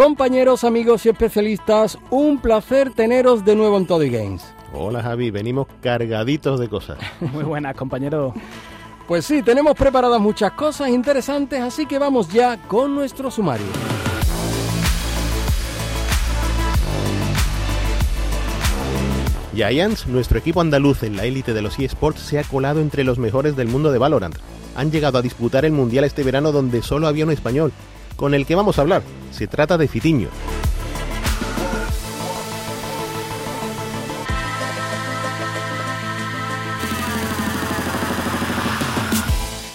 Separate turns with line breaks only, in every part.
Compañeros, amigos y especialistas, un placer teneros de nuevo en Todo y Games.
Hola Javi, venimos cargaditos de cosas.
Muy buenas, compañero.
Pues sí, tenemos preparadas muchas cosas interesantes, así que vamos ya con nuestro sumario.
Giants, nuestro equipo andaluz en la élite de los eSports, se ha colado entre los mejores del mundo de Valorant. Han llegado a disputar el Mundial este verano donde solo había un español, con el que vamos a hablar. Se trata de Fitiño.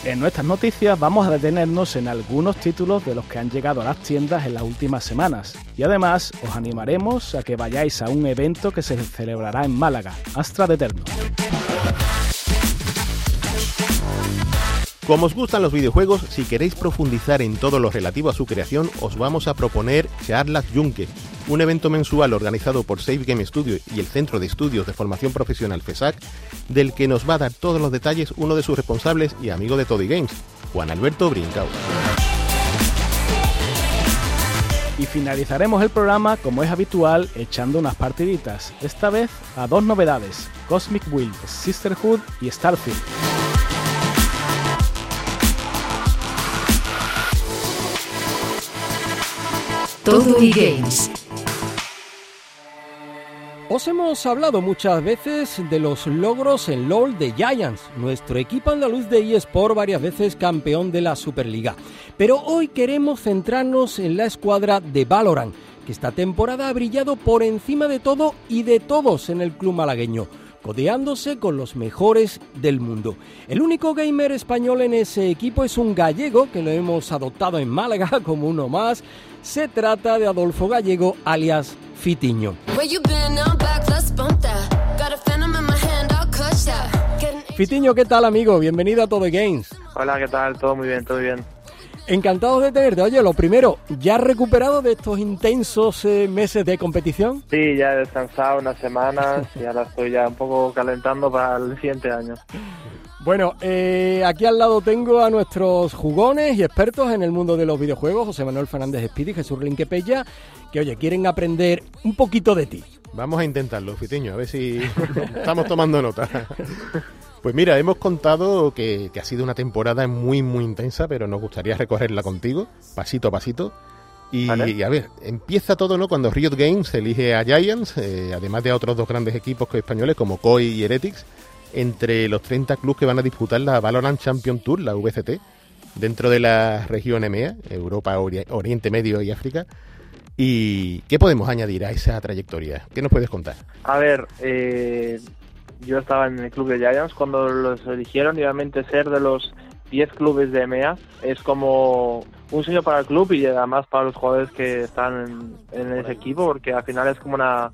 En nuestras noticias vamos a detenernos en algunos títulos de los que han llegado a las tiendas en las últimas semanas. Y además os animaremos a que vayáis a un evento que se celebrará en Málaga, Astra de Eterno.
Como os gustan los videojuegos, si queréis profundizar en todo lo relativo a su creación, os vamos a proponer Charlas Junque, un evento mensual organizado por Save Game Studio y el Centro de Estudios de Formación Profesional FESAC, del que nos va a dar todos los detalles uno de sus responsables y amigo de Toddy Games, Juan Alberto Brincao.
Y finalizaremos el programa, como es habitual, echando unas partiditas, esta vez a dos novedades, Cosmic Will, Sisterhood y Starfield.
Todo y Games.
Os hemos hablado muchas veces de los logros en LOL de Giants, nuestro equipo andaluz de eSport varias veces campeón de la Superliga. Pero hoy queremos centrarnos en la escuadra de Valorant, que esta temporada ha brillado por encima de todo y de todos en el club malagueño codeándose con los mejores del mundo. El único gamer español en ese equipo es un gallego que lo hemos adoptado en Málaga como uno más. Se trata de Adolfo Gallego, alias Fitiño. Fitiño, ¿qué tal amigo? Bienvenido a Todo Games.
Hola, ¿qué tal? Todo muy bien, todo bien.
Encantados de tenerte. Oye, lo primero, ¿ya has recuperado de estos intensos eh, meses de competición?
Sí, ya he descansado unas semanas y ahora estoy ya un poco calentando para el siguiente año.
Bueno, eh, aquí al lado tengo a nuestros jugones y expertos en el mundo de los videojuegos, José Manuel Fernández Espíritu y Jesús Rinquepella, que oye, quieren aprender un poquito de ti.
Vamos a intentarlo, Fitiño, a ver si estamos tomando nota. Pues mira, hemos contado que, que, ha sido una temporada muy, muy intensa, pero nos gustaría recorrerla contigo, pasito a pasito. Y, ¿Vale? a ver, empieza todo, ¿no? Cuando Riot Games elige a Giants, eh, además de a otros dos grandes equipos españoles como COI y Heretics, entre los 30 clubes que van a disputar la Valorant Champion Tour, la VCT, dentro de la región EMEA, Europa, Oriente Medio y África. ¿Y qué podemos añadir a esa trayectoria? ¿Qué nos puedes contar?
A ver, eh, yo estaba en el club de Giants cuando los eligieron y obviamente ser de los 10 clubes de EMEA es como un sueño para el club y además para los jugadores que están en, en ese equipo porque al final es como una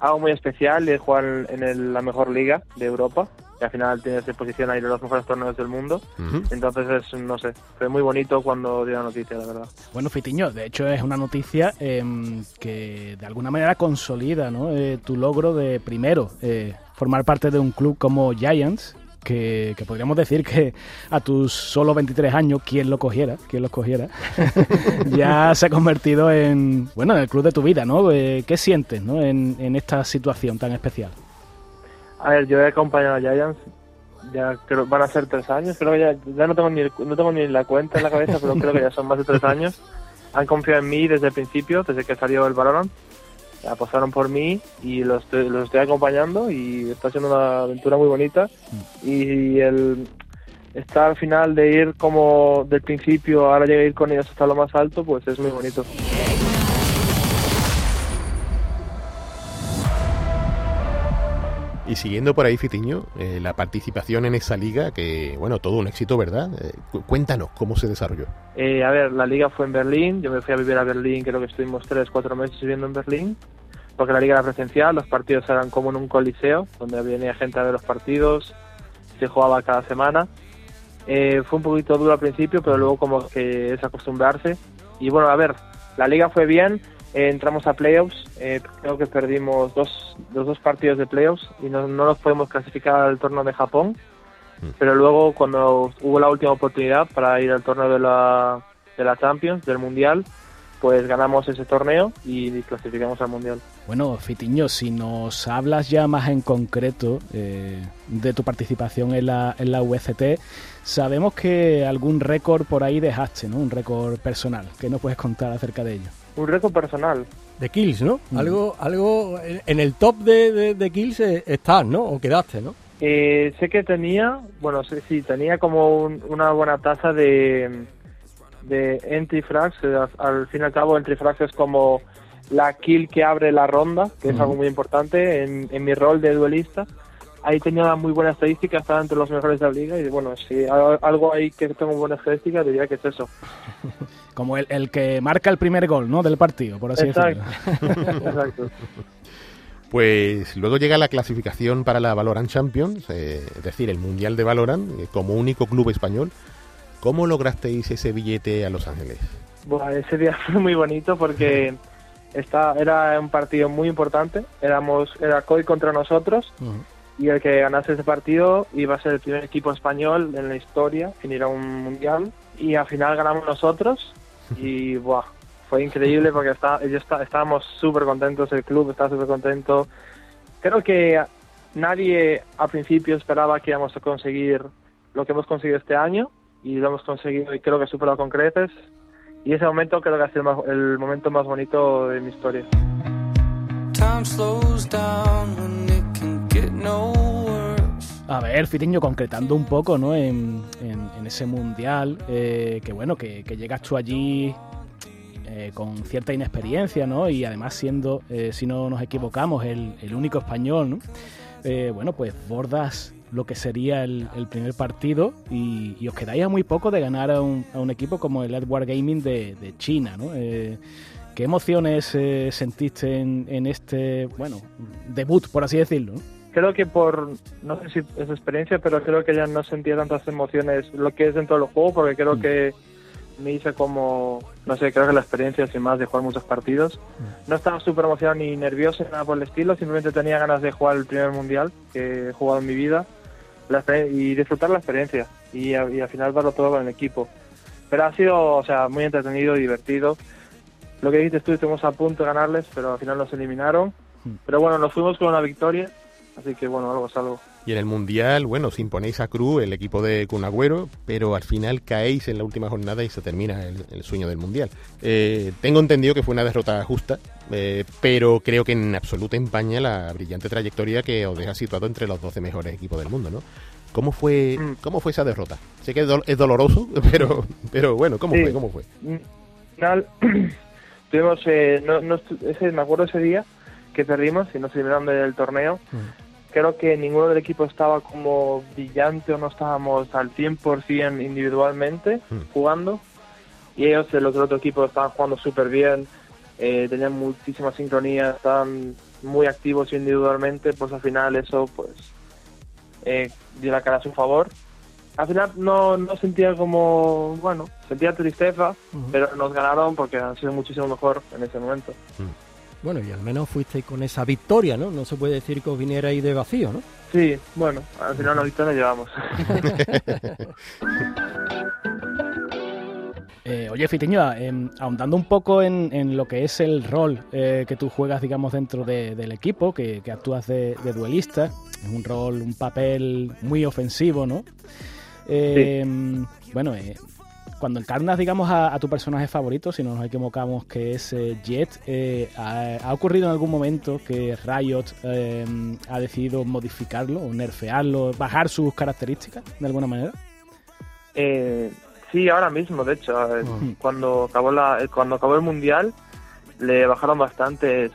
algo muy especial de jugar en el, la mejor liga de Europa y al final tienes de posición ahí en los mejores torneos del mundo. Uh -huh. Entonces, es, no sé, fue muy bonito cuando dio la noticia, la verdad.
Bueno, Fitiño, de hecho es una noticia eh, que de alguna manera consolida ¿no? eh, tu logro de primero eh, formar parte de un club como Giants. Que, que, podríamos decir que a tus solo 23 años, quien lo cogiera, quien lo cogiera, ya se ha convertido en, bueno, en el club de tu vida, ¿no? ¿Qué sientes ¿no? en, en esta situación tan especial?
A ver, yo he acompañado a Giants, ya creo van a ser tres años, creo que ya, ya no tengo ni no tengo ni la cuenta en la cabeza, pero creo que ya son más de tres años. Han confiado en mí desde el principio, desde que salió el Valorant. Apostaron por mí y los, los estoy acompañando y está siendo una aventura muy bonita. Y el estar al final de ir como del principio, ahora llega a ir con ellos hasta lo más alto, pues es muy bonito.
Y siguiendo por ahí, Fitiño, eh, la participación en esa liga, que, bueno, todo un éxito, ¿verdad? Eh, cuéntanos cómo se desarrolló.
Eh, a ver, la liga fue en Berlín, yo me fui a vivir a Berlín, creo que estuvimos tres, cuatro meses viviendo en Berlín, porque la liga era presencial, los partidos eran como en un coliseo, donde venía gente a ver los partidos, se jugaba cada semana. fue un poquito duro al principio, pero luego como que es acostumbrarse. Y bueno, a ver, la liga fue bien, eh, entramos a playoffs, eh, creo que perdimos dos, los dos partidos de playoffs y no, no nos podemos clasificar al torneo de Japón. Mm. Pero luego, cuando hubo la última oportunidad para ir al torneo de la, de la Champions, del Mundial, pues ganamos ese torneo y clasificamos al Mundial.
Bueno, Fitiño, si nos hablas ya más en concreto eh, de tu participación en la, en la UCT, sabemos que algún récord por ahí dejaste, ¿no? Un récord personal. ¿Qué nos puedes contar acerca de ello?
Un récord personal.
De kills, ¿no? Mm. Algo, algo en el top de, de, kills eh, estás, ¿no? O quedaste, ¿no?
Eh, sé que tenía, bueno, sí, sí tenía como una buena tasa de, de entry frags. Al, fin y al cabo, entry frags es como la kill que abre la ronda, que es algo muy importante en, en mi rol de duelista ahí tenía muy buena estadística, estaba entre los mejores de la liga y bueno, si algo ahí que tengo buena estadística diría que es eso.
Como el, el que marca el primer gol, ¿no? Del partido, por así decirlo.
Exacto.
Pues luego llega la clasificación para la Valorant Champions, eh, es decir, el Mundial de Valorant, eh, como único club español. ¿Cómo lograsteis ese billete a Los Ángeles?
Bueno, ese día fue muy bonito porque esta, era un partido muy importante. Éramos, era COI contra nosotros y el que ganase ese partido iba a ser el primer equipo español en la historia en ir a un mundial y al final ganamos nosotros y buah, fue increíble porque está, ellos estábamos súper contentos, el club estaba súper contento. Creo que nadie al principio esperaba que íbamos a conseguir lo que hemos conseguido este año y lo hemos conseguido y creo que superado con creces y ese momento creo que ha sido el momento más bonito de mi historia.
A ver, Fitiño, concretando un poco ¿no? en, ese mundial, eh, que bueno, que, llegas tú allí eh, con cierta inexperiencia, ¿no? Y además siendo, eh, si no nos equivocamos, el, único español, ¿no? bueno, pues bordas lo que sería el, primer partido y, os quedáis a muy poco de ganar a un, equipo como el Edward Gaming de, China, ¿no? ¿Qué emociones sentiste en, en, este, bueno, debut, por así decirlo? ¿no?
Creo que por, no sé si es experiencia, pero creo que ya no sentía tantas emociones lo que es dentro del juego, porque creo mm. que me hice como, no sé, creo que la experiencia sin más de jugar muchos partidos. Mm. No estaba súper emocionado ni nervioso ni nada por el estilo, simplemente tenía ganas de jugar el primer mundial que he jugado en mi vida y disfrutar la experiencia y, al final darlo todo con el equipo. Pero ha sido, o sea, muy entretenido y divertido. Lo que dijiste tú, estuvimos a punto de ganarles, pero al final nos eliminaron. Mm. Pero bueno, nos fuimos con una victoria Así que bueno, algo es algo.
Y en el Mundial, bueno, os imponéis a Cruz, el equipo de Cunagüero, pero al final caéis en la última jornada y se termina el, sueño del Mundial. Eh, tengo entendido que fue una derrota justa, eh, pero creo que en absoluto empaña la brillante trayectoria que os deja situado entre los 12 mejores equipos del mundo, ¿no? ¿Cómo fue, mm. ¿cómo fue esa derrota? Sé que es, doloroso, pero, pero bueno, ¿cómo fue? ¿Cómo fue?
Mm, final, tuvimos, eh, ese, me acuerdo ese día que perdimos y nos eliminaron del torneo. Mm creo que ninguno del equipo estaba como brillante o no estábamos al 100% individualmente hmm. jugando. Y ellos, los del otro equipo, estaban jugando súper bien, eh, tenían muchísima sincronía, estaban muy activos individualmente, pues al final eso pues eh, dio la cara a su favor. Al final no, no sentía como, bueno, sentía tristeza, pero nos ganaron porque han sido muchísimo mejor en ese momento. Hmm.
Bueno, y al menos fuisteis con esa victoria, ¿no? No se puede decir que os vinierais de vacío, ¿no?
Sí, bueno, al final la victoria llevamos.
Eh, oye, Fitiño, eh, ahondando un poco en, lo que es el rol eh, que tú juegas, digamos, dentro del equipo, que, actúas de, duelista, es un rol, un papel muy ofensivo, ¿no?
Sí.
Bueno, cuando encarnas, digamos, a, tu personaje favorito, si no nos equivocamos, que es eh, Jet, eh, ha, ocurrido en algún momento que Riot eh, ha decidido modificarlo o nerfearlo, bajar sus características de alguna manera?
sí, ahora mismo, de hecho. Cuando, acabó la, cuando acabó el Mundial, le bajaron bastantes,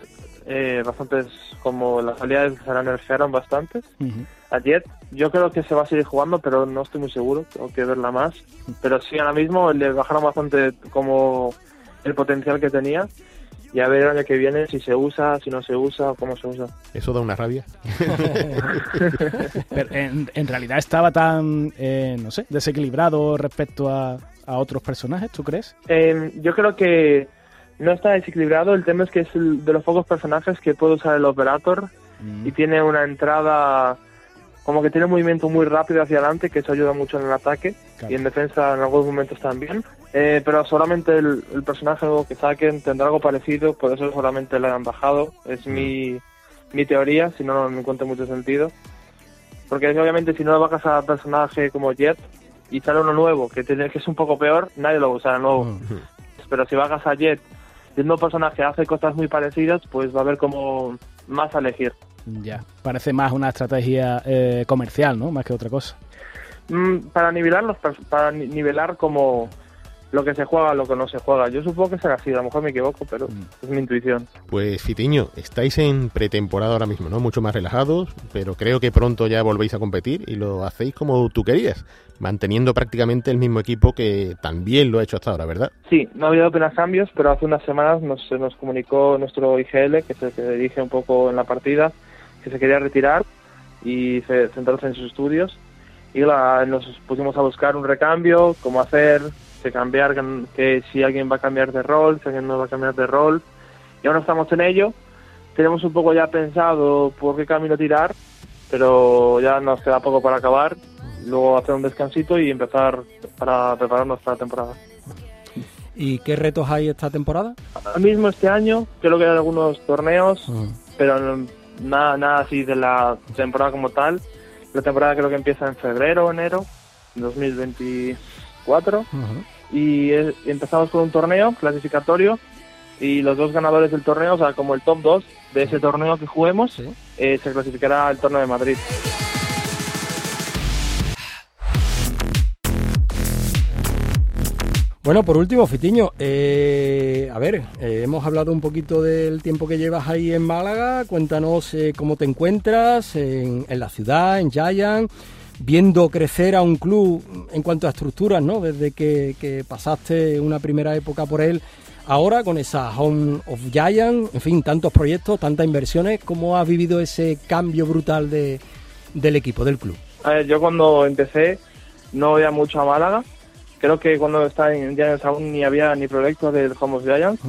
bastantes como las habilidades se la nerfearon bastante.
Ujú.
A Jet, yo creo que se va a seguir jugando, pero no estoy muy seguro, tengo que verla más. Pero sí, ahora mismo le bajaron bastante como el potencial que tenía. Y a ver el año que viene si se usa, si no se usa, cómo se usa.
Eso da una rabia.
Pero en, en realidad estaba tan, eh, no sé, desequilibrado respecto a, a otros personajes, ¿tú crees?
Eh, yo creo que no está desequilibrado. El tema es que es el- de los pocos personajes que puede usar el Operator y tiene una entrada como que tiene un movimiento muy rápido hacia adelante, que eso ayuda mucho en el ataque
Claro.
y en defensa en algunos momentos también. Eh, pero solamente el, el personaje que saquen tendrá algo parecido, por eso solamente le han bajado. Es mi, mi teoría, si no, no me encuentra mucho sentido. Porque obviamente si no le bajas a personaje como Jet y sale uno nuevo, que, tiene, que es un poco peor, nadie lo va a usar de nuevo. Pero si bajas a Jet y el nuevo personaje hace cosas muy parecidas, pues va a haber como más a elegir.
Ya, parece más una estrategia eh, comercial, ¿no? Más que otra cosa.
Mm, para nivelar los para ni- nivelar como lo que se juega lo que no se juega yo supongo que será así a lo mejor me equivoco pero es mi intuición
Pues Fitiño, estáis en pretemporada ahora mismo, ¿no? Mucho más relajados, pero creo que pronto ya volvéis a competir y lo hacéis como tú querías, manteniendo prácticamente el mismo equipo que también lo ha hecho hasta ahora, ¿verdad?
sí no ha habido apenas cambios pero hace unas semanas nos se nos comunicó nuestro IGL que es el que dirige un poco en la partida que se quería retirar y se- centrarse en sus estudios y la- nos pusimos a buscar un recambio cómo hacer que cambiar que- si alguien va a cambiar de rol si alguien no va a cambiar de rol y ahora estamos en ello tenemos un poco ya pensado por qué camino tirar, pero ya nos queda poco para acabar, luego hacer un descansito y empezar para prepararnos para la temporada.
¿Y qué retos hay esta temporada?
Ahora mismo este año creo que hay algunos torneos, pero no- nada, nada así de la temporada como tal. La temporada creo que empieza en febrero enero de 2024 y es- y empezamos con un torneo clasificatorio y los dos ganadores del torneo, o sea, como el top 2 de ese torneo que juguemos,
Sí.
eh, se clasificará al torneo de Madrid.
Bueno, por último, Fitiño, eh, a ver, eh, hemos hablado un poquito del tiempo que llevas ahí en Málaga. Cuéntanos cómo te encuentras en, en la ciudad, en Giant, viendo crecer a un club en cuanto a estructuras, ¿no? Desde que, que pasaste una primera época por él, ahora con esa Home of Giant, en fin, tantos proyectos, tantas inversiones. ¿Cómo has vivido ese cambio brutal de, del equipo, del club?
A ver, yo cuando empecé no veía mucho a Málaga. Creo que cuando estaba en Giants aún ni había ni proyecto del Home of Giants.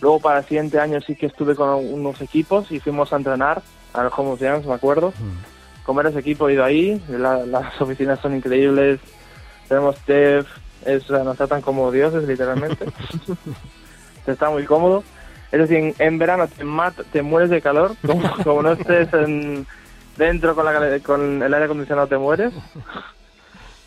Luego para el siguiente año sí que estuve con unos equipos y fuimos a entrenar al Home of Giants, me acuerdo. Con varios equipos he ido ahí, la- las oficinas son increíbles, tenemos TEF, es, nos tratan como dioses literalmente. Está muy cómodo. Es decir, en, verano te, mat- te mueres de calor, como, como no estés en- dentro con, la, con el aire acondicionado te mueres.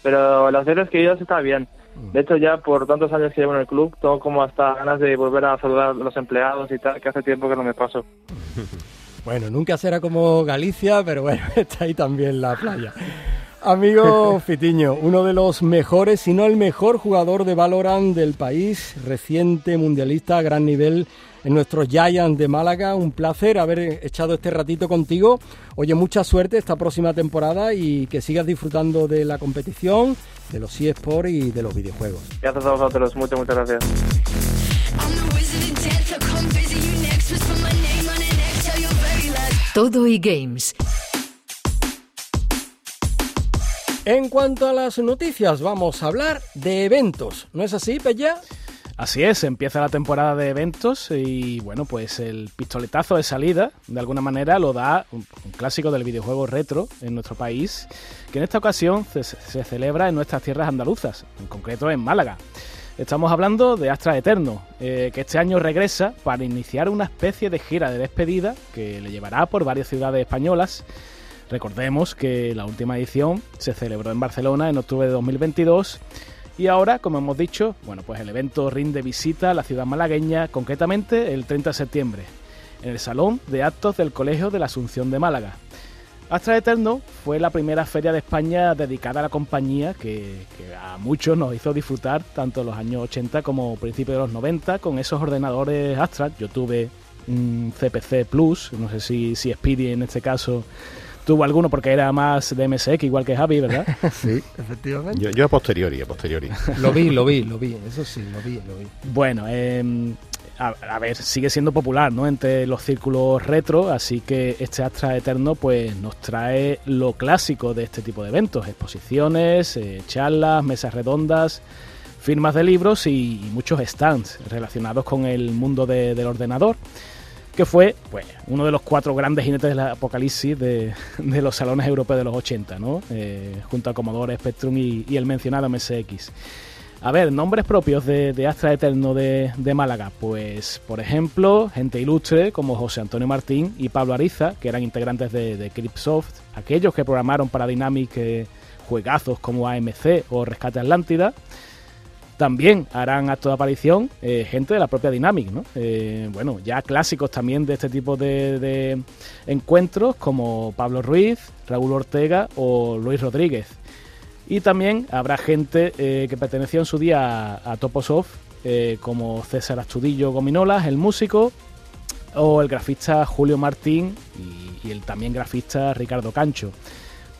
Pero las veces que he ido está bien. De hecho, ya por tantos años que llevo en el club, tengo como hasta ganas de volver a saludar a los empleados y tal, que hace tiempo que no me paso.
Bueno, nunca será como Galicia, pero bueno, está ahí también la playa. Amigo Fitiño, uno de los mejores, si no el mejor jugador de Valorant del país, reciente mundialista a gran nivel en nuestros Giants de Málaga. Un placer haber echado este ratito contigo. Oye, mucha suerte esta próxima temporada y que sigas disfrutando de la competición, de los eSports y de los videojuegos.
Gracias a vosotros, muchas, muchas gracias.
Todo y Games.
En cuanto a las noticias, vamos a hablar de eventos. ¿No es así, Pella?
Así es, empieza la temporada de eventos y bueno, pues el pistoletazo de salida, de alguna manera, lo da un, un clásico del videojuego retro en nuestro país, que en esta ocasión se, se celebra en nuestras tierras andaluzas, en concreto en Málaga. Estamos hablando de Astra Eterno, eh, que este año regresa para iniciar una especie de gira de despedida que le llevará por varias ciudades españolas. Recordemos que la última edición se celebró en Barcelona en octubre de 2022 y ahora, como hemos dicho, bueno, pues el evento rinde visita a la ciudad malagueña, concretamente el 30 de septiembre, en el Salón de Actos del Colegio de la Asunción de Málaga. Astra Eterno fue la primera feria de España dedicada a la compañía que, que a muchos nos hizo disfrutar tanto en los años 80 como principios de los 90 con esos ordenadores Astra. Yo tuve un CPC Plus, no sé si, si Speedy en este caso tuvo alguno porque era más de MSX, igual que Javi, ¿verdad?
Sí, efectivamente.
Yo, yo a posteriori, a posteriori.
Lo vi, lo vi, lo vi, eso sí, lo vi, lo vi.
Bueno, eh, a, ver, sigue siendo popular, ¿no? Entre los círculos retro, así que este Astra Eterno, pues nos trae lo clásico de este tipo de eventos: exposiciones, eh, charlas, mesas redondas, firmas de libros y, muchos stands relacionados con el mundo de- del ordenador. Que fue pues, uno de los cuatro grandes jinetes del apocalipsis de, de los salones europeos de los 80, ¿no? Eh, junto a Commodore, Spectrum y el mencionado MSX. A ver, nombres propios de, Astra Eterno de, Málaga. Pues, por ejemplo, gente ilustre como José Antonio Martín y Pablo Ariza, que eran integrantes de, de Cryptsoft, aquellos que programaron para Dynamic eh, juegazos como AMC o Rescate Atlántida. También harán acto de aparición eh, gente de la propia Dynamic, ¿no? Eh, bueno, ya clásicos también de este tipo de encuentros como Pablo Ruiz, Raúl Ortega o Luis Rodríguez. Y también habrá gente eh, que perteneció en su día a, a Toposoft, eh, como César Astudillo Gominolas, el músico, o el grafista Julio Martín y, el también grafista Ricardo Cancho.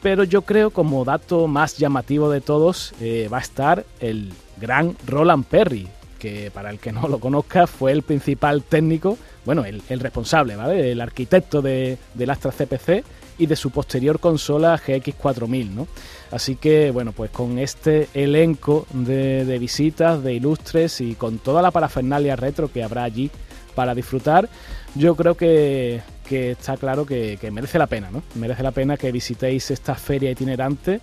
Pero yo creo como dato más llamativo de todos eh, va a estar el gran Roland Perry, que para el que no lo conozca fue el principal técnico, bueno, el, el responsable, ¿vale? El arquitecto de, del Astra CPC y de su posterior consola GX4000, ¿no? Así que, bueno, pues con este elenco de, de visitas, de ilustres y con toda la parafernalia retro que habrá allí para disfrutar, yo creo que, que está claro que, que merece la pena, ¿no? Merece la pena que visitéis esta feria itinerante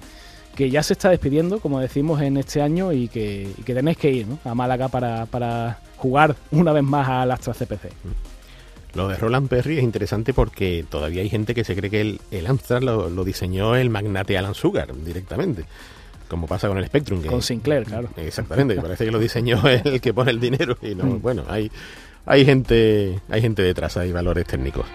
que ya se está despidiendo, como decimos, en este año y que, que tenéis que ir ¿no? a Málaga para, para jugar una vez más al Astra CPC.
Lo de Roland Perry es interesante porque todavía hay gente que se cree que el, el Amstrad lo, lo diseñó el magnate Alan Sugar directamente. Como pasa con el Spectrum. Que,
Con Sinclair, claro.
Exactamente, que parece que lo diseñó el que pone el dinero. Y no, bueno, hay, hay gente, hay gente detrás, hay valores técnicos.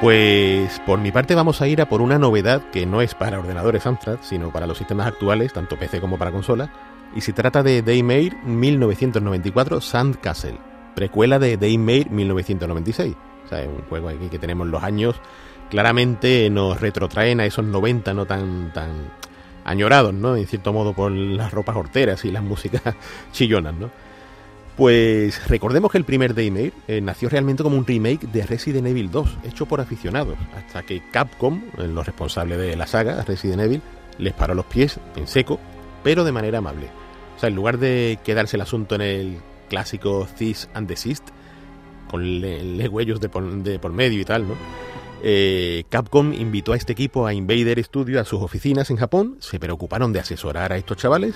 Pues por mi parte vamos a ir a por una novedad que no es para ordenadores Amstrad, sino para los sistemas actuales, tanto PC como para consola, y se trata de Daymare 1994 Sandcastle, precuela de Daymare 1996. O sea, es un juego aquí que tenemos los años, claramente nos retrotraen a esos 90 no tan, tan añorados, ¿no? En cierto modo por las ropas horteras y las músicas chillonas, ¿no? Pues recordemos que el primer Daymare eh, nació realmente como un remake de Resident Evil 2, hecho por aficionados, hasta que Capcom, eh, los responsables de la saga Resident Evil, les paró los pies en seco, pero de manera amable. Sea, en lugar de quedarse el asunto en el clásico Cease and Desist, con le- legüellos de por, de por medio y tal. Eh, Capcom invitó a este equipo a Invader Studio a sus oficinas en Japón, se preocuparon de asesorar a estos chavales,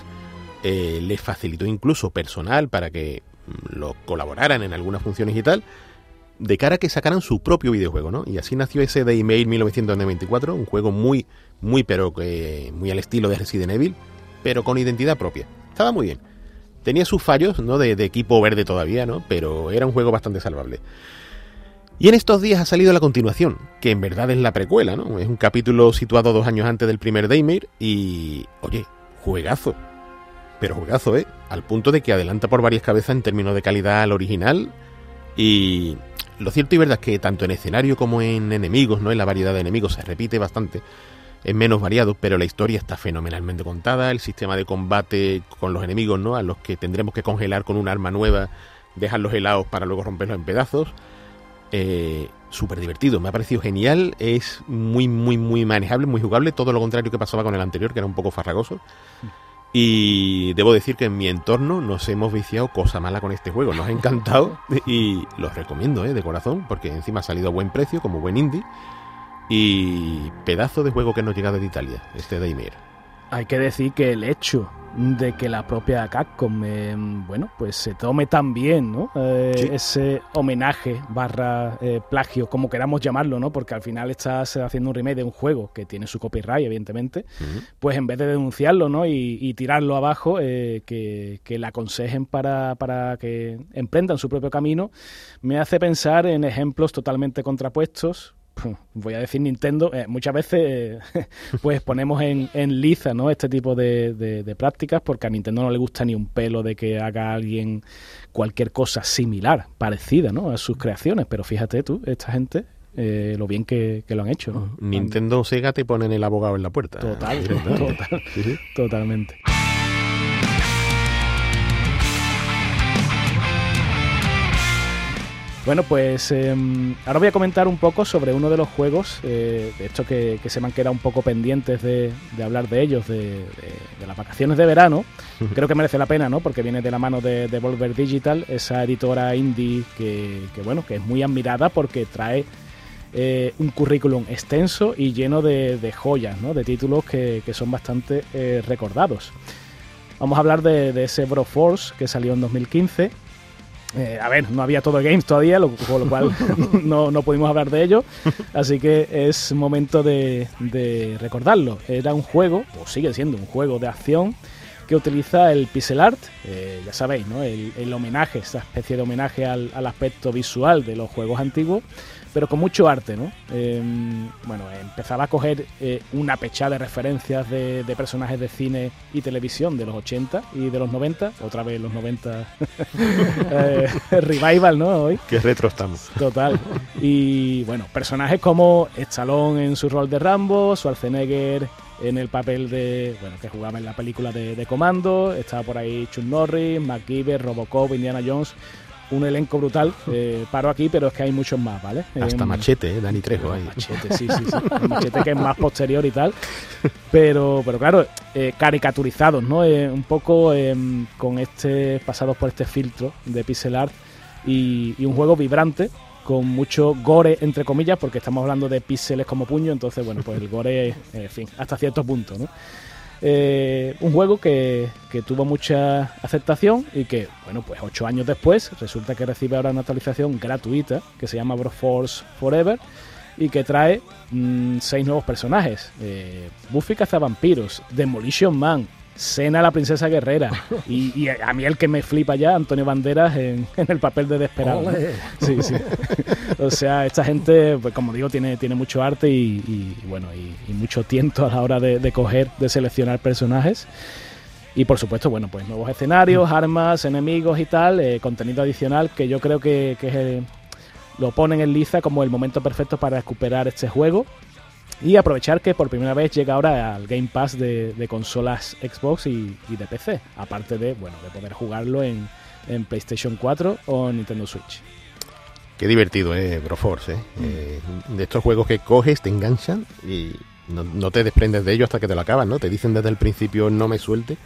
eh, les facilitó incluso personal para que mm, lo colaboraran en algunas funciones y tal, de cara a que sacaran su propio videojuego, ¿no? Y así nació ese Daymare 1994, un juego muy, muy, pero que muy al estilo de Resident Evil, pero con identidad propia. Estaba muy bien. Tenía sus fallos, ¿no? De, equipo verde todavía, ¿no? Pero era un juego bastante salvable. Y en estos días ha salido la continuación, que en verdad es la precuela, ¿no? Es un capítulo situado dos años antes del primer Daymare y, oye, juegazo. Pero juegazo, ¿eh? Al punto de que adelanta por varias cabezas en términos de calidad al original. Y lo cierto y verdad es que tanto en escenario como en enemigos, ¿no? En la variedad de enemigos se repite bastante. Es menos variado, pero la historia está fenomenalmente contada. El sistema de combate con los enemigos, ¿no? A los que tendremos que congelar con un arma nueva, dejarlos helados para luego romperlos en pedazos. Eh, Súper divertido, me ha parecido genial. Es muy, muy, muy manejable, muy jugable. Todo lo contrario que pasaba con el anterior, que era un poco farragoso. Y debo decir que en mi entorno nos hemos viciado cosa mala con este juego. Nos ha encantado y los recomiendo, ¿eh? De corazón, porque encima ha salido a buen precio, como buen indie. Y pedazo de juego que nos llega desde Italia, este Daymare.
Hay que decir que el hecho de que la propia Capcom, eh, bueno, pues se tome tan bien, ¿no? Eh,
Sí.
Ese homenaje barra eh, plagio, como queramos llamarlo, ¿no? Porque al final estás haciendo un remake de un juego que tiene su copyright, evidentemente, pues en vez de denunciarlo, ¿no? Y, y tirarlo abajo, que, que le aconsejen para, para que emprendan su propio camino, me hace pensar en ejemplos totalmente contrapuestos voy a decir Nintendo, eh, muchas veces eh, pues ponemos en, en liza ¿no? este tipo de, de- de prácticas porque a Nintendo no le gusta ni un pelo de que haga alguien cualquier cosa similar, parecida ¿no? a sus creaciones, pero fíjate tú, esta gente, eh, lo bien que, que lo han hecho. ¿no?
Nintendo Sega te ponen el abogado en la puerta.
Total, total,
Sí, sí.
totalmente. Bueno, pues eh, ahora voy a comentar un poco sobre uno de los juegos, eh, de estos que, que se me han quedado un poco pendientes de, de hablar de ellos, de, de- de las vacaciones de verano. Creo que merece la pena, ¿no? Porque viene de la mano de, Volver Digital, esa editora indie que, que, bueno, que es muy admirada porque trae eh, un currículum extenso y lleno de, de joyas, ¿no? de títulos que, que son bastante eh, recordados. Vamos a hablar de, de ese Broforce que salió en 2015. Eh, a ver, no había todo Games todavía, lo- con lo cual no, no pudimos hablar de ello. Así que es momento de, de recordarlo. Era un juego, o sigue siendo un juego de acción que utiliza el pixel art, eh, ya sabéis, ¿no? el, el homenaje, esa especie de homenaje al, al aspecto visual de los juegos antiguos, pero con mucho arte, ¿no? Eh, bueno, empezaba a coger eh, una pechada de referencias de, de personajes de cine y televisión de los 80 y de los 90, otra vez los 90 eh, revival, ¿no? Hoy.
Qué retro estamos.
Total. Y bueno, personajes como Stallone en su rol de Rambo, Schwarzenegger en el papel de, bueno, que jugaba en la película de, de Comando, estaba por ahí Chuck Norris, MacGyver, Robocop, Indiana Jones, un elenco brutal. Eh, paro aquí, pero es que hay muchos más, ¿vale?
Hasta Machete, ¿eh? Dani Trejo ahí.
Machete, sí, sí, sí. Machete que es más posterior y tal. Pero, pero claro, eh, caricaturizados, ¿no? Eh, un poco em, con este, pasados por este filtro de pixel art y, y un juego vibrante con mucho gore, entre comillas, porque estamos hablando de píxeles como puño, entonces, bueno, pues el gore, en fin, hasta cierto punto, ¿no? Eh, un juego que, que tuvo mucha aceptación y que, bueno, pues ocho años después resulta que recibe ahora una actualización gratuita que se llama Broforce Forever y que trae mm, seis nuevos personajes. Eh, Buffy Cazavampiros, Demolition Man, Sena la princesa guerrera y, y a mí el que me flipa ya, Antonio Banderas en, en el papel de.
Ole.
Sí, sí. o sea, esta gente, pues como digo, tiene, tiene mucho arte y, y, bueno, y, y mucho tiento a la hora de, de coger, de seleccionar personajes. Y por supuesto, bueno, pues nuevos escenarios, armas, enemigos y tal, eh, contenido adicional que yo creo que, que es el- lo ponen en liza como el momento perfecto para recuperar este juego. Y aprovechar que por primera vez llega ahora al Game Pass de, de consolas Xbox y, y de PC. Aparte de, bueno, de poder jugarlo en, en PlayStation 4 o Nintendo Switch.
Qué divertido, eh, Broforce, eh. Eh, De estos juegos que coges, te enganchan y no, no te desprendes de ellos hasta que te lo acabas, ¿no? Te dicen desde el principio no me suelte.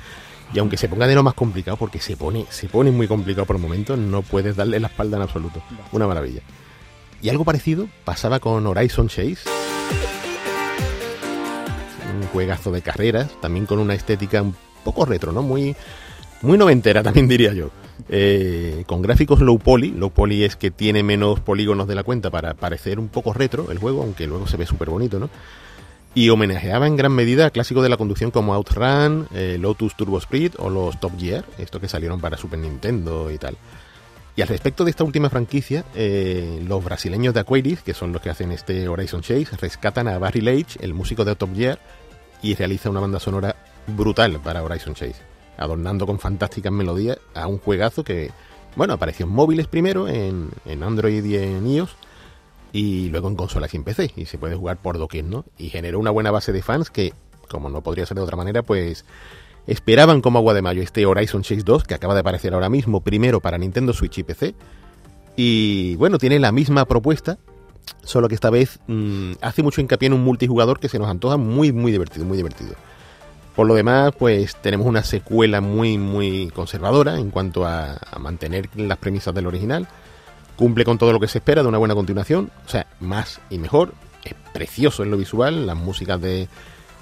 Y aunque se ponga de lo más complicado, porque se pone, se pone muy complicado por momentos, no puedes darle la espalda en absoluto. Una maravilla. Y algo parecido pasaba con Horizon Chase. Juegazo de carreras, también con una estética un poco retro, ¿no? Muy, muy noventera también diría yo. Eh, con gráficos low poly. Low poly es que tiene menos polígonos de la cuenta para parecer un poco retro el juego, aunque luego se ve súper bonito, ¿no? Y homenajeaba en gran medida clásicos de la conducción como Outrun, eh, Lotus Turbo Speed o los Top Gear, estos que salieron para Super Nintendo y tal. Y al respecto de esta última franquicia, eh, los brasileños de Aquaris, que son los que hacen este Horizon Chase, rescatan a Barry Leitch, el músico de Top Gear, y realiza una banda sonora brutal para Horizon Chase, adornando con fantásticas melodías a un juegazo que, bueno, apareció en móviles primero, en, en Android y en iOS, y luego en consolas y en PC, y se puede jugar por doquier, ¿no? Y generó una buena base de fans que, como no podría ser de otra manera, pues esperaban como agua de mayo este Horizon Chase 2, que acaba de aparecer ahora mismo, primero para Nintendo Switch y PC, y bueno, tiene la misma propuesta, solo que esta vez mm, hace mucho hincapié en un multijugador que se nos antoja muy, muy divertido, muy divertido. Por lo demás, pues tenemos una secuela muy, muy conservadora en cuanto a, mantener las premisas del original. Cumple con todo lo que se espera de una buena continuación, o sea, más y mejor. Es precioso en lo visual, las músicas de,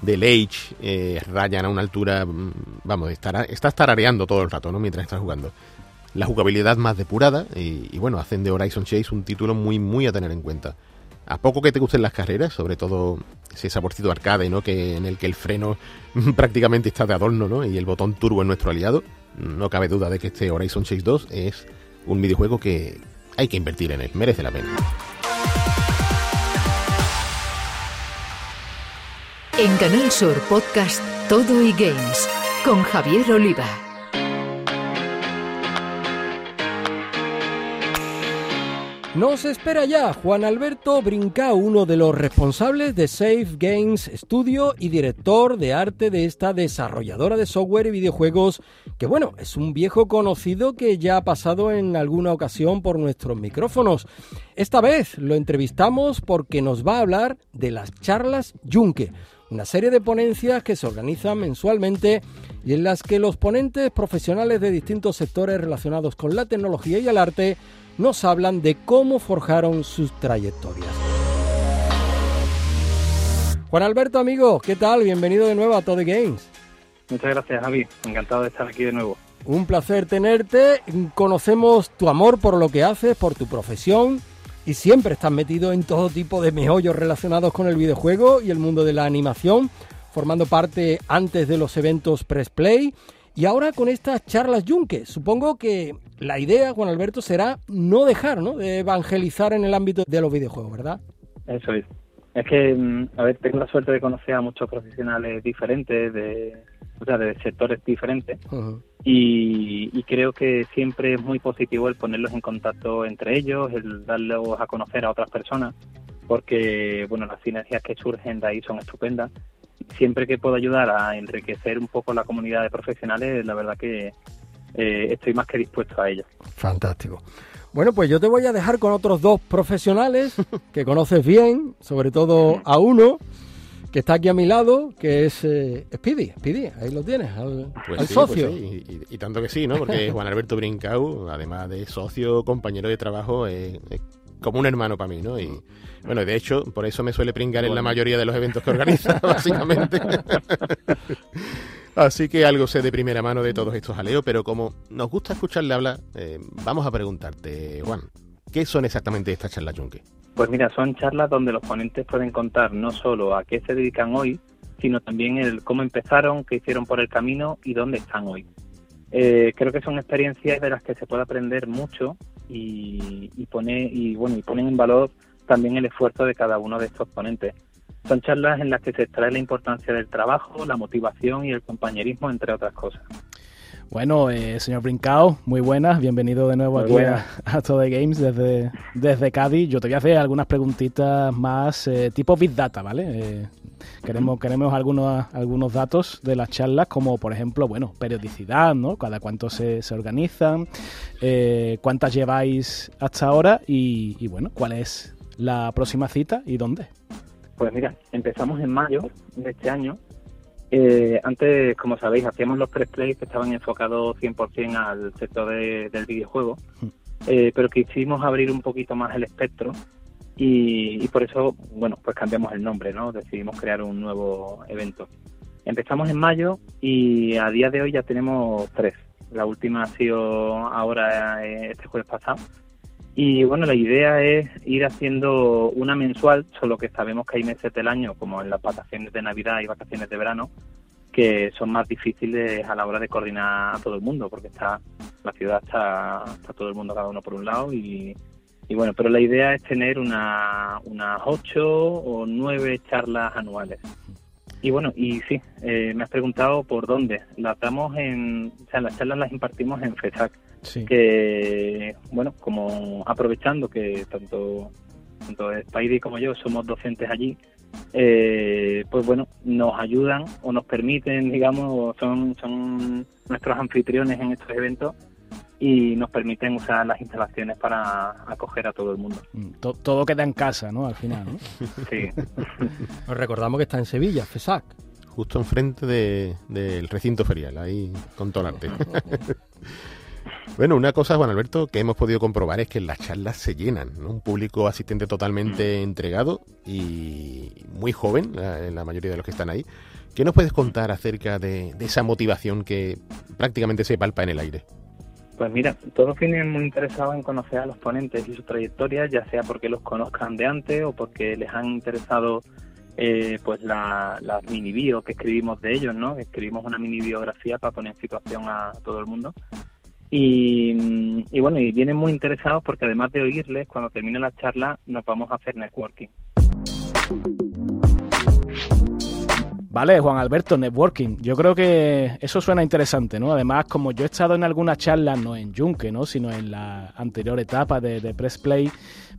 de Age eh, rayan a una altura, mm, vamos, estará, estás tarareando todo el rato, ¿no? Mientras estás jugando. La jugabilidad más depurada y, bueno, hacen de Horizon Chase un título muy, muy a tener en cuenta. A poco que te gusten las carreras, sobre todo ese saborcito arcade, ¿no? Que en el que el freno prácticamente está de adorno, ¿no? Y el botón turbo es nuestro aliado. No cabe duda de que este Horizon Chase 2 es un videojuego que hay que invertir en él, merece la pena.
En Canal Sur Podcast Todo y Games con Javier Oliva.
Nos espera ya Juan Alberto Brincao, uno de los responsables de Safe Games Studio y director de arte de esta desarrolladora de software y videojuegos, que bueno, es un viejo conocido que ya ha pasado en alguna ocasión por nuestros micrófonos. Esta vez lo entrevistamos porque nos va a hablar de las charlas Yunque, una serie de ponencias que se organizan mensualmente y en las que los ponentes profesionales de distintos sectores relacionados con la tecnología y el arte nos hablan de cómo forjaron sus trayectorias. Juan Alberto, amigo, ¿qué tal? Bienvenido de nuevo a Todo Games.
Muchas gracias, Javi. Encantado de estar aquí de nuevo.
Un placer tenerte. Conocemos tu amor por lo que haces, por tu profesión y siempre estás metido en todo tipo de meollos relacionados con el videojuego y el mundo de la animación, formando parte antes de los eventos Press Play y ahora con estas charlas Yunque. Supongo que la idea, Juan Alberto, será no dejar ¿no? de evangelizar en el ámbito de los videojuegos, ¿verdad?
Eso es. Es que, mm, a ver, tengo la suerte de conocer a muchos profesionales diferentes, de, o sea, de sectores diferentes, y, y creo que siempre es muy positivo el ponerlos en contacto entre ellos, el darlos a conocer a otras personas, porque, bueno, las sinergias que surgen de ahí son estupendas. Siempre que puedo ayudar a enriquecer un poco la comunidad de profesionales, la verdad que eh, estoy más que dispuesto a ello.
Fantástico. Bueno, pues yo te voy a dejar con otros dos profesionales que conoces bien, sobre todo a uno que está aquí a mi lado, que es eh, Speedy. Speedy, ahí lo tienes, al,
Pues
al
sí, pues
socio.
sí, y, y- y tanto que sí, ¿no? Porque Juan Alberto Brincau, además de socio, compañero de trabajo, es, es como un hermano para mí, ¿no? Y bueno, de hecho, por eso me suele pringar en la mayoría de los eventos que organiza, básicamente. Así que algo sé de primera mano de todos estos aleos, pero como nos gusta escucharle hablar, eh, vamos a preguntarte, Juan, ¿qué son exactamente estas charlas Yunque?
Pues mira, son charlas donde los ponentes pueden contar no solo a qué se dedican hoy, sino también el cómo empezaron, qué hicieron por el camino y dónde están hoy. Eh, creo que son experiencias de las que se puede aprender mucho y, pone y bueno y ponen en valor también el esfuerzo de cada uno de estos ponentes. Son charlas en las que se extrae la importancia del trabajo, la motivación y el compañerismo, entre otras cosas.
Bueno, eh, señor Brincao, muy buenas, bienvenido de nuevo
Muy
aquí
buenas.
a, a Todo Games desde, desde Cádiz. Yo te voy a hacer algunas preguntitas más eh, tipo Big Data, ¿vale? Eh, queremos queremos algunos, algunos datos de las charlas, como por ejemplo, bueno, periodicidad, ¿no? Cada cuánto se, se organizan, eh, cuántas lleváis hasta ahora y, y, bueno, cuál es la próxima cita y dónde.
Pues mira, empezamos en mayo de este año. Eh, antes, como sabéis, hacíamos los press plays que estaban enfocados 100% al sector de- del videojuego, eh, pero quisimos abrir un poquito más el espectro y, y por eso, bueno, pues cambiamos el nombre, ¿no? Decidimos crear un nuevo evento. Empezamos en mayo y a día de hoy ya tenemos tres. La última ha sido ahora eh, este jueves pasado. Y bueno, la idea es ir haciendo una mensual, solo que sabemos que hay meses del año, como en las vacaciones de Navidad y vacaciones de verano, que son más difíciles a la hora de coordinar a todo el mundo, porque está la ciudad está, está todo el mundo cada uno por un lado y, y bueno, pero la idea es tener una, unas ocho o nueve charlas anuales. Y bueno, y sí, eh, me has preguntado por dónde. Las damos en, o sea, las charlas las impartimos en FESAC
Sí.
que bueno como aprovechando que tanto tanto Spidey como yo somos docentes allí eh, pues bueno nos ayudan o nos permiten digamos son son nuestros anfitriones en estos eventos y nos permiten usar las instalaciones para acoger a todo el mundo
Mm, to- todo queda en casa, ¿no? Al final, ¿no?
sí
Os recordamos que está en Sevilla, FESAC.
Justo enfrente de- del recinto ferial, ahí con todo el arte. Bueno, una cosa, Juan Alberto, que hemos podido comprobar es que las charlas se llenan, ¿no? Un público asistente totalmente entregado y muy joven, la, la mayoría de los que están ahí. ¿Qué nos puedes contar acerca de, de esa motivación que prácticamente se palpa en el aire?
Pues mira, todos vienen muy interesados en conocer a los ponentes y su trayectoria, ya sea porque los conozcan de antes o porque les han interesado eh, pues la- las mini bios que escribimos de ellos, ¿no? Escribimos una mini biografía para poner en situación a todo el mundo. Y, mm, y bueno, y vienen muy interesados porque además de oírles, cuando termine la charla nos vamos a hacer networking.
Vale, Juan Alberto, networking. Yo creo que eso suena interesante, ¿no? Además, como yo he estado en algunas charlas, no en Junque, ¿no? Sino en la anterior etapa de, Press Play,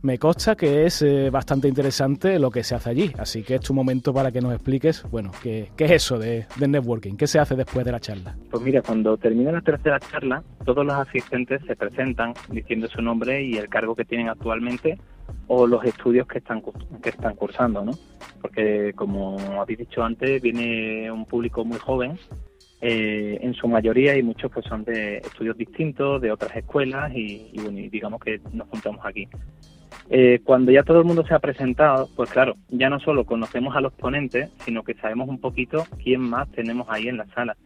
me consta que es eh, bastante interesante lo que se hace allí. Así que es tu momento para que nos expliques, bueno, qué, qué es eso de, de networking, qué se hace después de la charla.
Pues mira, cuando termina la tercera charla, todos los asistentes se presentan diciendo su nombre y el cargo que tienen actualmente o los estudios que están que están cursando, ¿no? Porque como habéis dicho antes, viene un público muy joven, eh, en su mayoría y muchos pues son de estudios distintos, de otras escuelas y, y bueno, y digamos que nos juntamos aquí. Eh, cuando ya todo el mundo se ha presentado, pues claro, ya no solo conocemos a los ponentes, sino que sabemos un poquito quién más tenemos ahí en la sala.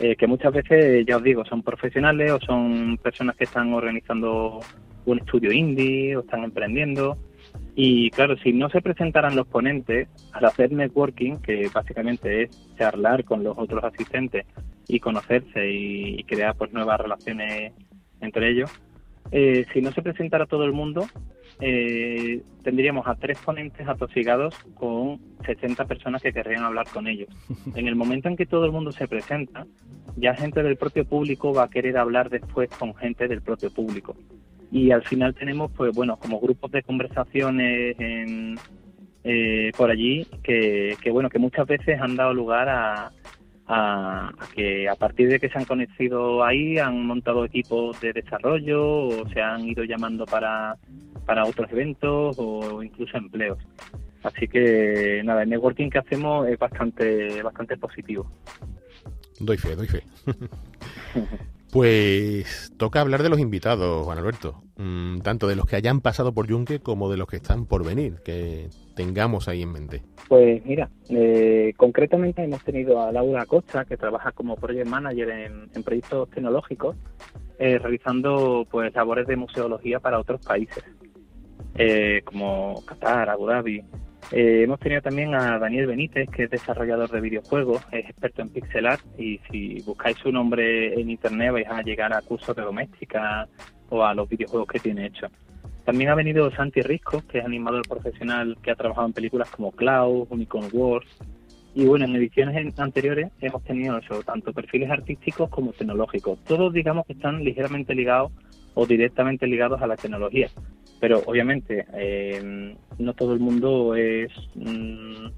Eh, que muchas veces, ya os digo, son profesionales o son personas que están organizando un estudio indie o están emprendiendo. Y claro, si no se presentaran los ponentes, al hacer networking, que básicamente es charlar con los otros asistentes y conocerse y, y crear pues nuevas relaciones entre ellos, eh, si no se presentara todo el mundo, eh, tendríamos a tres ponentes atosigados con 60 personas que querrían hablar con ellos. En el momento en que todo el mundo se presenta, ya gente del propio público va a querer hablar después con gente del propio público. Y al final tenemos, pues bueno, como grupos de conversaciones en, eh, por allí que, que, bueno, que muchas veces han dado lugar a, a, a que a partir de que se han conocido ahí han montado equipos de desarrollo o se han ido llamando para, para otros eventos o incluso empleos. Así que nada, el networking que hacemos es bastante, bastante positivo.
Doy fe, doy fe. Pues toca hablar de los invitados, Juan Alberto. Mm, tanto de los que hayan pasado por Yunque como de los que están por venir, que tengamos ahí en mente.
Pues mira, eh, concretamente hemos tenido a Laura Costa, que trabaja como project manager en, en proyectos tecnológicos, eh, realizando pues labores de museología para otros países, eh, como Qatar, Abu Dhabi. Eh, hemos tenido también a Daniel Benítez, que es desarrollador de videojuegos, es experto en pixel art y si buscáis su nombre en internet vais a llegar a cursos de doméstica o a los videojuegos que tiene hechos. También ha venido Santi Risco, que es animador profesional que ha trabajado en películas como Cloud, Unicorn Wars. Y bueno, en ediciones anteriores hemos tenido eso, tanto perfiles artísticos como tecnológicos. Todos digamos que están ligeramente ligados o directamente ligados a la tecnología. Pero obviamente eh, no todo el mundo es mm,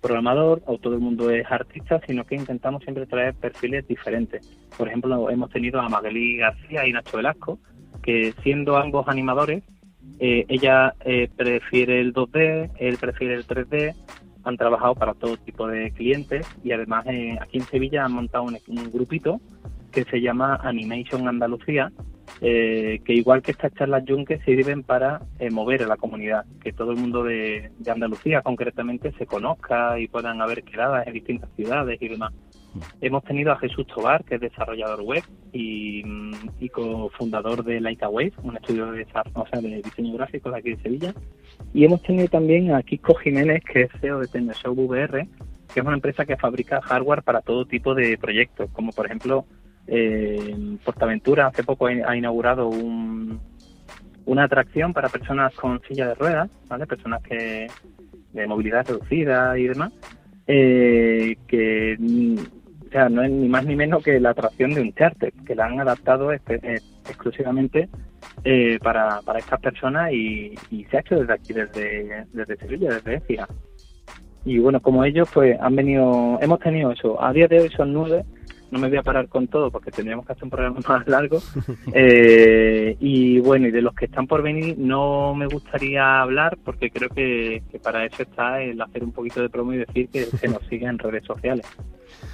programador o todo el mundo es artista, sino que intentamos siempre traer perfiles diferentes. Por ejemplo, hemos tenido a Magalí García y Nacho Velasco, que siendo ambos animadores, eh, ella eh, prefiere el 2D, él prefiere el 3D, han trabajado para todo tipo de clientes y además eh, aquí en Sevilla han montado un, un grupito que se llama Animation Andalucía, eh, que igual que estas charlas Junque sirven para eh, mover a la comunidad, que todo el mundo de, de Andalucía concretamente se conozca y puedan haber quedadas en distintas ciudades y demás. Hemos tenido a Jesús Tobar, que es desarrollador web y, mm, y cofundador de Laika Wave, un estudio de, o sea, de diseño gráfico de aquí de Sevilla. Y hemos tenido también a Kiko Jiménez, que es CEO de Tecnoshop VR, que es una empresa que fabrica hardware para todo tipo de proyectos, como por ejemplo eh, Portaventura hace poco ha inaugurado un, una atracción para personas con silla de ruedas, ¿vale? Personas que de movilidad reducida y demás, eh, que o sea, no es ni más ni menos que la atracción de un charter, que la han adaptado eh, exclusivamente eh, para, para estas personas y, y se ha hecho desde aquí, desde, desde Sevilla, desde Écija. Y bueno, como ellos, pues han venido, hemos tenido eso. A día de hoy son nueve. No me voy a parar con todo porque tendríamos que hacer un programa más largo. Eh, y bueno, y de los que están por venir no me gustaría hablar porque creo que, que para eso está el hacer un poquito de promo y decir que se nos siga en redes sociales.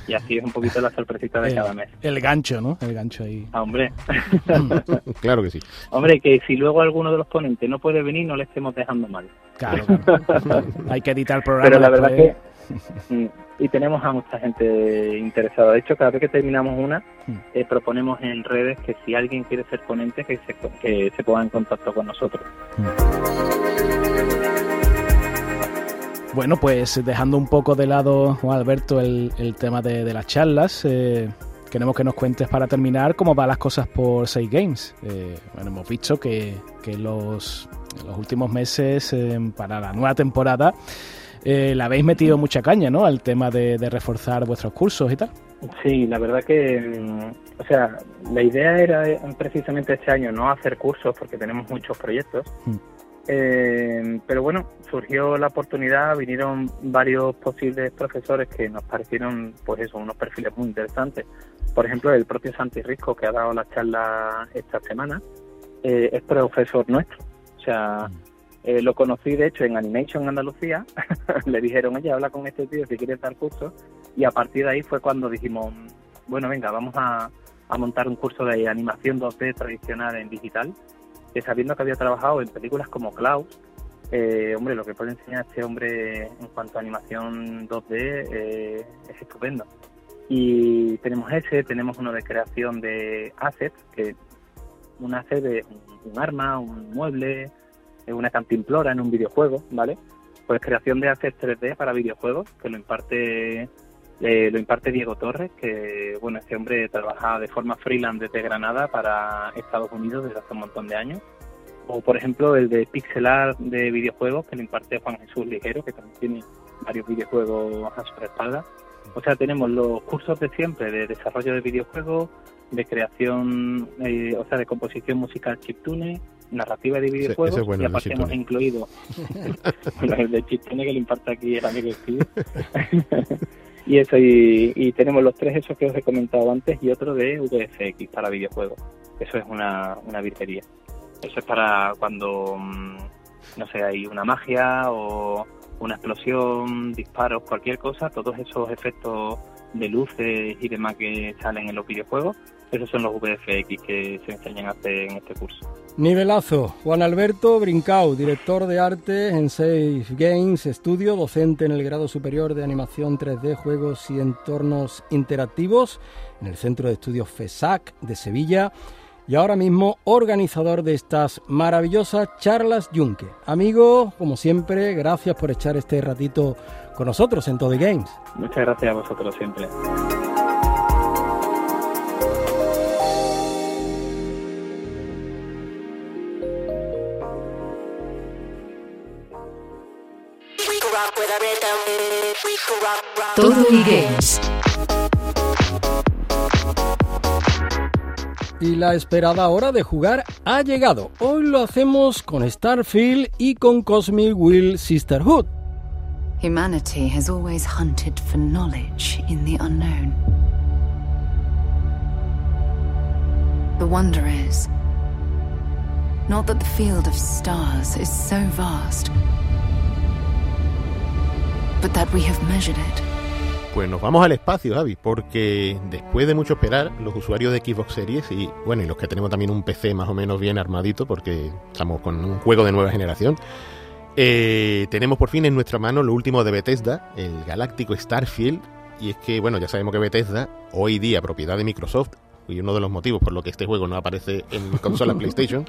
Y así es un poquito la sorpresita de
El,
cada mes.
el gancho, ¿no? El gancho ahí.
Ah, hombre,
claro que sí.
hombre, que si luego alguno de los ponentes no puede venir, no le estemos dejando mal.
Claro, claro. Hay que editar el programa.
Pero la verdad
después.
que y tenemos a mucha gente interesada. De hecho, cada vez que terminamos una,
Mm.
eh, proponemos en redes que si alguien quiere ser ponente, que se, que se ponga en contacto con nosotros.
Bueno, pues dejando un poco de lado, Juan Alberto, el, el tema de, de las charlas, eh, queremos que nos cuentes para terminar cómo van las cosas por 6 Games. Eh, bueno, hemos visto que, que los, en los últimos meses, eh, para la nueva temporada, eh, le habéis metido mucha caña, ¿no? Al tema de, de reforzar vuestros cursos y tal.
Sí, la verdad que, mm, o sea, la idea era eh, precisamente este año no hacer cursos porque tenemos muchos proyectos.
Mm.
Eh, pero bueno, surgió la oportunidad, vinieron varios posibles profesores que nos parecieron, pues eso, unos perfiles muy interesantes. Por ejemplo, el propio Santi Risco, que ha dado la charla esta semana, eh, es profesor nuestro. O sea, eh, lo conocí de hecho en Animation Andalucía. Le dijeron, oye, habla con este tío si quieres dar curso. Y a partir de ahí fue cuando dijimos, bueno, venga, vamos a, a montar un curso de animación 2D tradicional en digital. Que sabiendo que había trabajado en películas como Klaus, eh, hombre, lo que puede enseñar este hombre en cuanto a animación 2D eh, es estupendo. Y tenemos ese, tenemos uno de creación de assets, que un asset de un, un arma, un mueble, eh, una cantimplora en un videojuego, ¿vale? Pues creación de assets 3D para videojuegos, que lo imparte eh, lo imparte Diego Torres, que bueno, este hombre trabaja de forma freelance desde Granada para Estados Unidos desde hace un montón de años. O por ejemplo el de pixel art de videojuegos, que lo imparte Juan Jesús Ligero, que también tiene varios videojuegos a su espalda. O sea, tenemos los cursos de siempre de desarrollo de videojuegos, de creación, eh, o sea, de composición musical chiptune, narrativa de videojuegos,
es bueno,
y aparte hemos incluido el de que le imparte aquí el amigo Steve. y eso, y, y tenemos los tres esos que os he comentado antes y otro de VFX para videojuegos. Eso es una, una virguería. Eso es para cuando, mm, no sé, hay una magia o una explosión, disparos, cualquier cosa, todos esos efectos de luces y demás que salen en los videojuegos, esos son los VFX que se enseñan a hacer en este curso.
Nivelazo. Juan Alberto Brincau, director de arte en Safe Games Studio, docente en el grado superior de animación 3D, juegos y entornos interactivos en el Centro de Estudios FESAC de Sevilla y ahora mismo organizador de estas maravillosas charlas Yunque. Amigo, como siempre, gracias por echar este ratito con nosotros en Todo Games.
Muchas gracias a vosotros siempre.
Todo y Games.
Y la esperada hora de jugar ha llegado. Hoy lo hacemos con Starfield y con Cosmic Will Sisterhood.
Humanity has always hunted for knowledge in the unknown. The wonder is not that the field of stars is so vast, but that we have measured it.
Pues nos vamos al espacio, Javi, porque después de mucho esperar, los usuarios de Xbox Series y bueno, y los que tenemos también un PC más o menos bien armadito, porque estamos con un juego de nueva generación, eh, tenemos por fin en nuestra mano lo último de Bethesda, el galáctico Starfield, y es que, bueno, ya sabemos que Bethesda, hoy día propiedad de Microsoft, y uno de los motivos por lo que este juego no aparece en consola PlayStation,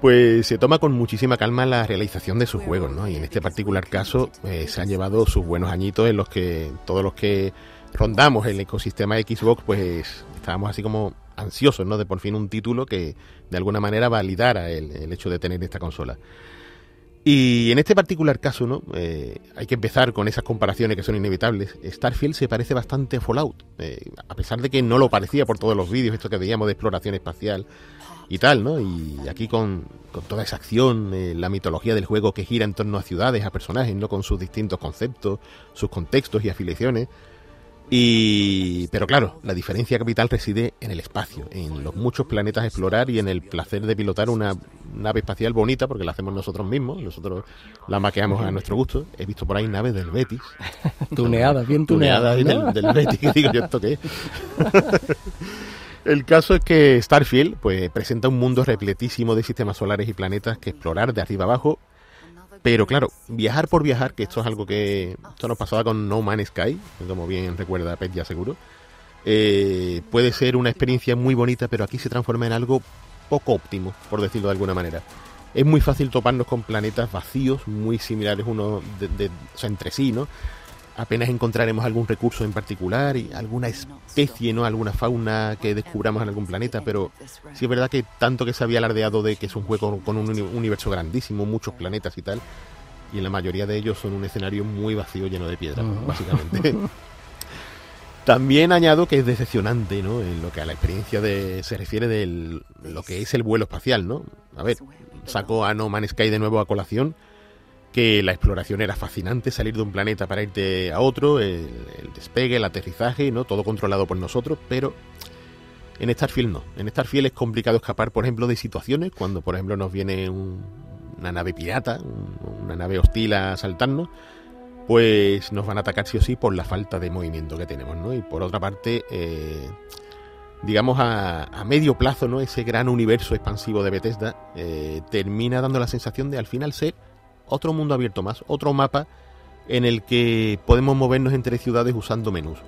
pues se toma con muchísima calma la realización de sus juegos, ¿no? Y en este particular caso eh, se han llevado sus buenos añitos en los que todos los que rondamos el ecosistema Xbox, pues estábamos así como ansiosos, ¿no? De por fin un título que de alguna manera validara el, el hecho de tener esta consola. Y en este particular caso, ¿no? Eh, hay que empezar con esas comparaciones que son inevitables. Starfield se parece bastante a Fallout, eh, a pesar de que no lo parecía por todos los vídeos, esto que veíamos de exploración espacial y tal, ¿no? Y aquí con, con toda esa acción, eh, la mitología del juego que gira en torno a ciudades, a personajes, ¿no? Con sus distintos conceptos, sus contextos y afiliaciones. Y pero claro, la diferencia capital reside en el espacio, en los muchos planetas a explorar y en el placer de pilotar una nave espacial bonita, porque la hacemos nosotros mismos, nosotros la maqueamos a nuestro gusto. He visto por ahí naves del Betis,
Tuneadas, bien tuneadas.
tuneadas
¿no?
del, del Betis, que digo yo esto qué es. El caso es que Starfield pues, presenta un mundo repletísimo de sistemas solares y planetas que explorar de arriba abajo. Pero claro, viajar por viajar, que esto es algo que esto nos pasaba con No Man's Sky, como bien recuerda Pet ya seguro, eh, puede ser una experiencia muy bonita, pero aquí se transforma en algo poco óptimo, por decirlo de alguna manera. Es muy fácil toparnos con planetas vacíos, muy similares unos de, de- o sea, entre sí, ¿no? Apenas encontraremos algún recurso en particular y alguna especie, ¿no? Alguna fauna que descubramos en algún planeta, pero sí es verdad que tanto que se había alardeado de que es un juego con un uni- universo grandísimo, muchos planetas y tal, y en la mayoría de ellos son un escenario muy vacío lleno de piedras,
Ujú.
básicamente. También añado que es decepcionante, ¿no? En lo que a la experiencia de, se refiere de lo que es el vuelo espacial, ¿no? A ver, saco a No Man's Sky de nuevo a colación, que la exploración era fascinante, salir de un planeta para irte a otro, el, despegue, el aterrizaje, ¿no? Todo controlado por nosotros, pero en Starfield no. En Starfield es complicado escapar, por ejemplo, de situaciones cuando, por ejemplo, nos viene un- una nave pirata, un- una nave hostil a asaltarnos, pues nos van a atacar sí o sí por la falta de movimiento que tenemos, ¿no? Y por otra parte, eh, digamos a, a medio plazo, ¿no? Ese gran universo expansivo de Bethesda eh, termina dando la sensación de al final ser otro mundo abierto más, otro mapa en el que podemos movernos entre ciudades usando menús.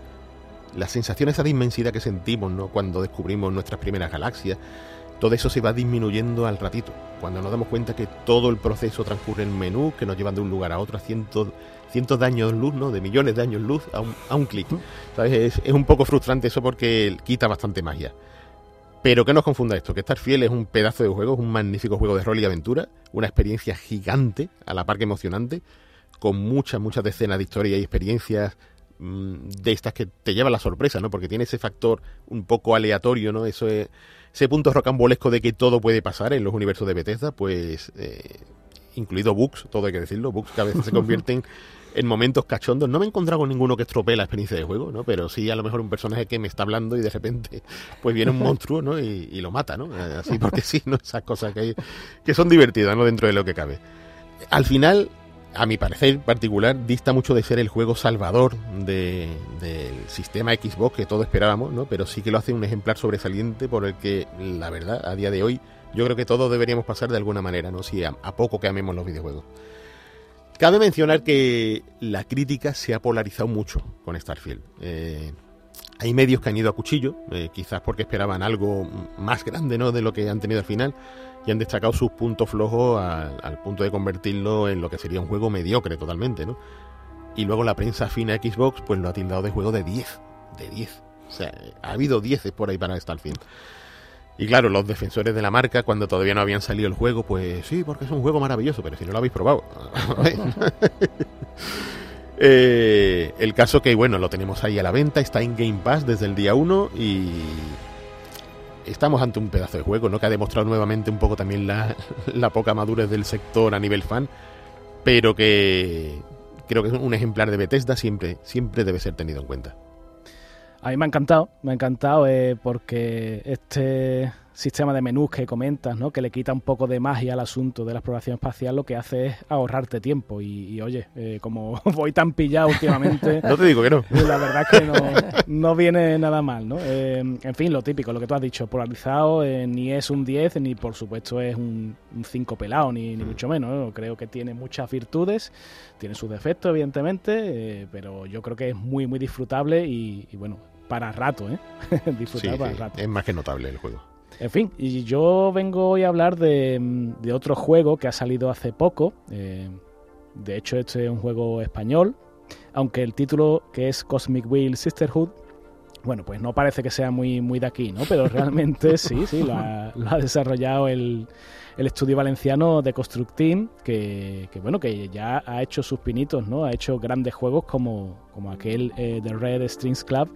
La sensación esa de inmensidad que sentimos, ¿no? Cuando descubrimos nuestras primeras galaxias, todo eso se va disminuyendo al ratito. Cuando nos damos cuenta que todo el proceso transcurre en menú, que nos llevan de un lugar a otro a cientos, cientos de años luz, ¿no? De millones de años luz a un, a un clic. ¿Sabes? Es, es un poco frustrante eso porque quita bastante magia. Pero que nos confunda esto, que Starfield es un pedazo de juego, es un magnífico juego de rol y aventura, una experiencia gigante, a la par que emocionante, con muchas, muchas decenas de historias y experiencias mm, de estas que te llevan la sorpresa, ¿no? Porque tiene ese factor un poco aleatorio, ¿no? Eso es, ese punto rocambolesco de que todo puede pasar en los universos de Bethesda, pues eh, incluido bugs, todo hay que decirlo, bugs que a veces se convierten en momentos cachondos. No me he encontrado con ninguno que estropee la experiencia de juego, ¿no? Pero sí a lo mejor un personaje que me está hablando y de repente pues viene un monstruo, ¿no? Y, y lo mata, ¿no? Eh, Así porque sí, ¿no? Esas cosas que, hay, que son divertidas, ¿no? Dentro de lo que cabe. Al final, a mi parecer particular, dista mucho de ser el juego salvador de- del sistema Xbox que todos esperábamos, ¿no? Pero sí que lo hace un ejemplar sobresaliente por el que, la verdad, a día de hoy, yo creo que todos deberíamos pasar de alguna manera, ¿no? Si a, a poco que amemos los videojuegos. Cabe mencionar que la crítica se ha polarizado mucho con Starfield. Eh, hay medios que han ido a cuchillo, eh, quizás porque esperaban algo más grande ¿no? de lo que han tenido al final, y han destacado sus puntos flojos al, punto de convertirlo en lo que sería un juego mediocre totalmente. ¿no? Y luego la prensa fina Xbox pues lo ha tildado de juego de 10. De 10. O sea, ha habido 10 por ahí para Starfield. Y claro, los defensores de la marca, cuando todavía no habían salido el juego, pues sí, porque es un juego maravilloso, pero si no lo habéis probado. Eh, el caso que, bueno, lo tenemos ahí a la venta, está en Game Pass desde el día 1 y estamos ante un pedazo de juego, ¿no? Que ha demostrado nuevamente un poco también la, la poca madurez del sector a nivel fan, pero que creo que es un ejemplar de Bethesda siempre, siempre debe ser tenido en cuenta.
A mí me ha encantado, me ha encantado eh, porque este sistema de menús que comentas, ¿no? que le quita un poco de magia al asunto de la exploración espacial, lo que hace es ahorrarte tiempo. Y, y, oye, eh, como voy tan pillado últimamente,
No te digo que no.
la verdad es que no, no viene nada mal. ¿no? Eh, en fin, lo típico, lo que tú has dicho, polarizado, eh, ni es un 10, ni por supuesto es un, un 5 pelado, ni, ni mucho menos. ¿no? Creo que tiene muchas virtudes, tiene sus defectos, evidentemente, eh, pero yo creo que es muy, muy disfrutable y, y bueno, para rato, ¿eh?
Sí,
Disfrutar para rato.
es más que notable el juego.
En fin, y yo vengo hoy a hablar de, de otro juego que ha salido hace poco. eh, de hecho, este es un juego español, aunque el título, que es Cosmic Wheel Sisterhood, bueno, pues no parece que sea muy, muy de aquí, ¿no? Pero realmente sí, sí, lo ha, lo ha desarrollado el, el estudio valenciano de Constructeam, que, que, bueno, que ya ha hecho sus pinitos, ¿no? Ha hecho grandes juegos como, como aquel eh, de Red Strings Club,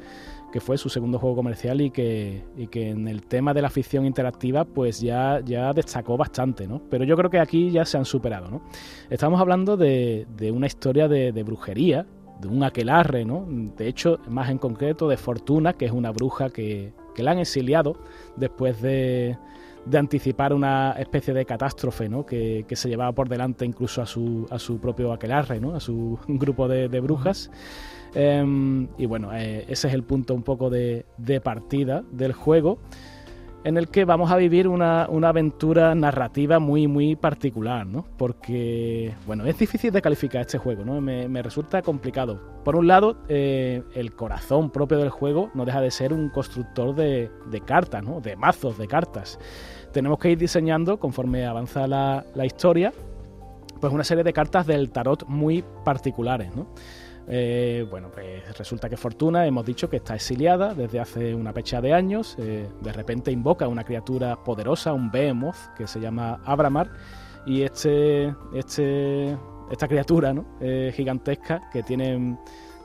que fue su segundo juego comercial y que, en el tema de la ficción interactiva pues ya, ya destacó bastante, ¿no? Pero yo creo que aquí ya se han superado, ¿no? Estamos hablando de, una historia de, brujería, de un aquelarre, ¿no? De hecho, más en concreto de Fortuna, que es una bruja que, la han exiliado después de, anticipar una especie de catástrofe, ¿no? Que, se llevaba por delante incluso a su, a su propio aquelarre, ¿no? A su grupo de brujas. Em, y bueno, eh, ese es el punto un poco de, partida del juego, en el que vamos a vivir una, aventura narrativa muy, muy particular, ¿no? Porque, bueno, es difícil de calificar este juego, ¿no? Me, resulta complicado. Por un lado, eh, el corazón propio del juego no deja de ser un constructor de, de cartas, ¿no? De mazos de cartas. Tenemos que ir diseñando, conforme avanza la, la historia, pues una serie de cartas del tarot muy particulares, ¿no? Eh, bueno, pues resulta que Fortuna, hemos dicho que está exiliada desde hace una fecha de años. eh, de repente invoca a una criatura poderosa, un Behemoth, que se llama Abramar. Y este, este esta criatura gigantesca que tiene,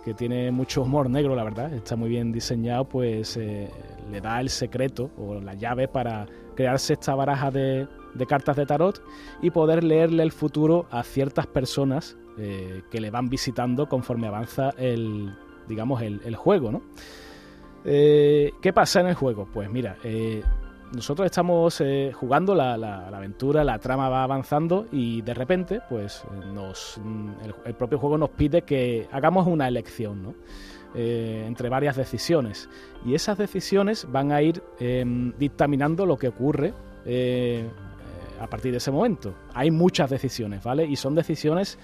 que tiene mucho humor negro, la verdad, está muy bien diseñado, pues eh, le da el secreto o la llave para crearse esta baraja de, de cartas de tarot y poder leerle el futuro a ciertas personas eh, que le van visitando conforme avanza el, digamos, el, juego, ¿no? Eh, ¿Qué pasa en el juego? Pues mira, eh, nosotros estamos jugando la, aventura, la trama va avanzando y de repente, pues nos, mm, el, propio juego nos pide que hagamos una elección, ¿no? Entre varias decisiones. Y esas decisiones van a ir em, dictaminando lo que ocurre a partir de ese momento. Hay muchas decisiones, ¿vale? Y son decisiones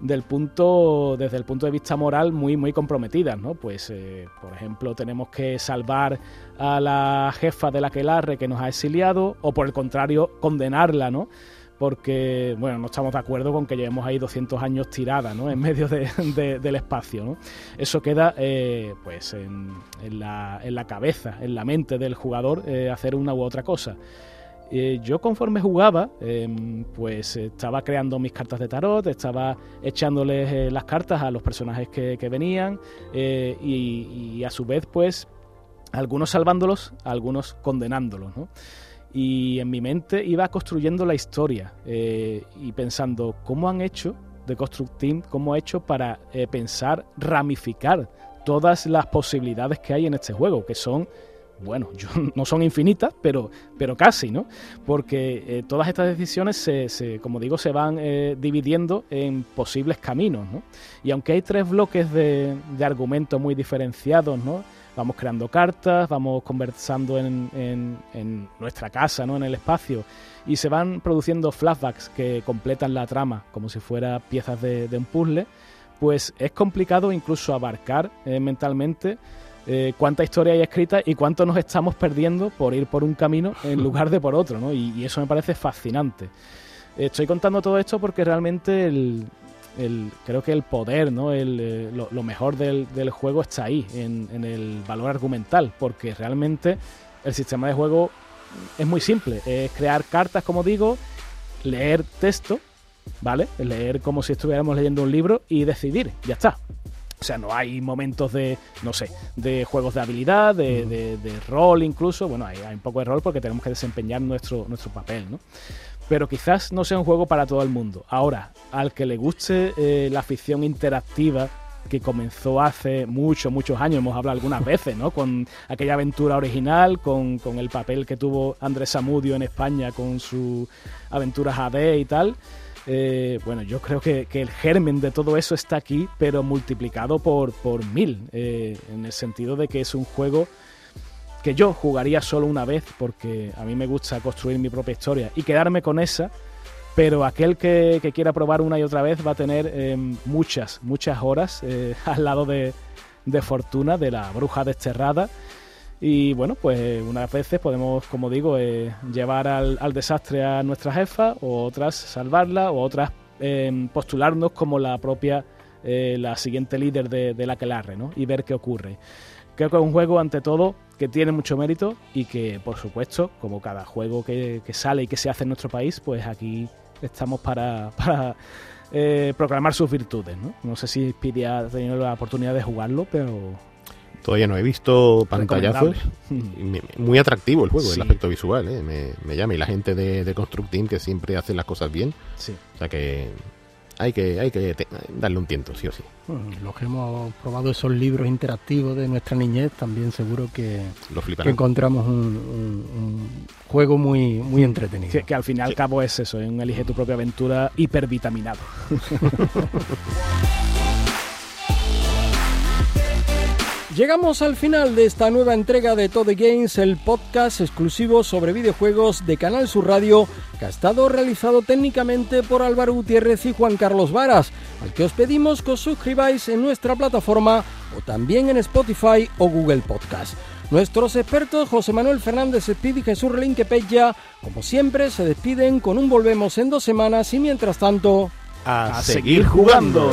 del punto desde el punto de vista moral muy muy comprometidas no pues eh, por ejemplo tenemos que salvar a la jefa de la Aquelarre que nos ha exiliado o por el contrario condenarla no porque bueno no estamos de acuerdo con que llevemos ahí 200 años tirada no en medio de- del espacio no eso queda eh, pues en, en la, en la cabeza en la mente del jugador eh, hacer una u otra cosa eh, yo conforme jugaba, em, pues estaba creando mis cartas de tarot, estaba echándoles eh, las cartas a los personajes que, venían eh, y, a su vez, pues, algunos salvándolos, algunos condenándolos. Y en mi mente iba construyendo la historia y pensando cómo han hecho de Construct Team, cómo ha hecho para pensar, ramificar todas las posibilidades que hay en este juego, que son bueno, yo, no son infinitas, pero, pero casi, ¿no? Porque eh, todas estas decisiones, se, se- como digo, se van eh, dividiendo en posibles caminos, ¿no? Y aunque hay tres bloques de, de argumentos muy diferenciados, ¿no? Vamos creando cartas, vamos conversando en, en- en nuestra casa, ¿no? En el espacio, y se van produciendo flashbacks que completan la trama como si fuera piezas de, de un puzzle, pues es complicado incluso abarcar eh, mentalmente eh, cuánta historia hay escrita y cuánto nos estamos perdiendo por ir por un camino en lugar de por otro, ¿no? Y, y eso me parece fascinante. Estoy contando todo esto porque realmente el, el- creo que el poder, ¿no? El, eh, lo, lo mejor del, del juego está ahí, en, en el valor argumental, porque realmente el sistema de juego es muy simple. Es crear cartas, como digo, leer texto, ¿vale? Leer como si estuviéramos leyendo un libro y decidir, ya está. O sea, no hay momentos de, no sé, de juegos de habilidad, de, de- de rol incluso. Bueno, hay, hay un poco de rol porque tenemos que desempeñar nuestro, nuestro papel, ¿no? Pero quizás no sea un juego para todo el mundo. Ahora, al que le guste eh, la ficción interactiva que comenzó hace muchos, muchos años, hemos hablado algunas veces, ¿no? Con aquella aventura original, con, con el papel que tuvo Andrés Samudio en España con su aventuras AD y tal. Eh, bueno, yo creo que, el germen de todo eso está aquí, pero multiplicado por, mil, eh, en el sentido de que es un juego que yo jugaría solo una vez, porque a mí me gusta construir mi propia historia y quedarme con esa, pero aquel que, quiera probar una y otra vez va a tener eh, muchas, muchas horas eh, al lado de Fortuna, de la bruja desterrada. Y bueno, pues unas veces podemos, como digo, eh, llevar al, al desastre a nuestra jefa, o otras salvarla, o otras eh, postularnos como la propia, eh, la siguiente líder de, de la Quelarre, ¿no? Y ver qué ocurre. Creo que es un juego, ante todo, que tiene mucho mérito y que, por supuesto, como cada juego que, sale y que se hace en nuestro país, pues aquí estamos para, para eh, proclamar sus virtudes, ¿no? No sé si Speedy ha tenido la oportunidad de jugarlo, pero
Todavía no he visto pantallazos. Muy atractivo el juego,
Sí.
el aspecto visual, ¿eh? me, me llama. Y la gente de, de Construct Team que siempre hace las cosas bien.
Sí.
O sea que hay que, hay que te- darle un tiento, sí o sí.
Bueno, los que hemos probado esos libros interactivos de nuestra niñez, también seguro que,
Lo
que encontramos un, un- un juego muy, muy entretenido.
Que, que al fin y al cabo es eso, es un elige tu propia aventura hipervitaminado.
Llegamos al final de esta nueva entrega de Todo Games, el podcast exclusivo sobre videojuegos de Canal Sur Radio, que ha estado realizado técnicamente por Álvaro Gutiérrez y Juan Carlos Varas, al que os pedimos que os suscribáis en nuestra plataforma o también en Spotify o Google Podcast. Nuestros expertos José Manuel Fernández Espíritu y Jesús Relinque Pella, como siempre, se despiden con un volvemos en dos semanas y mientras tanto...
A,
seguir jugando.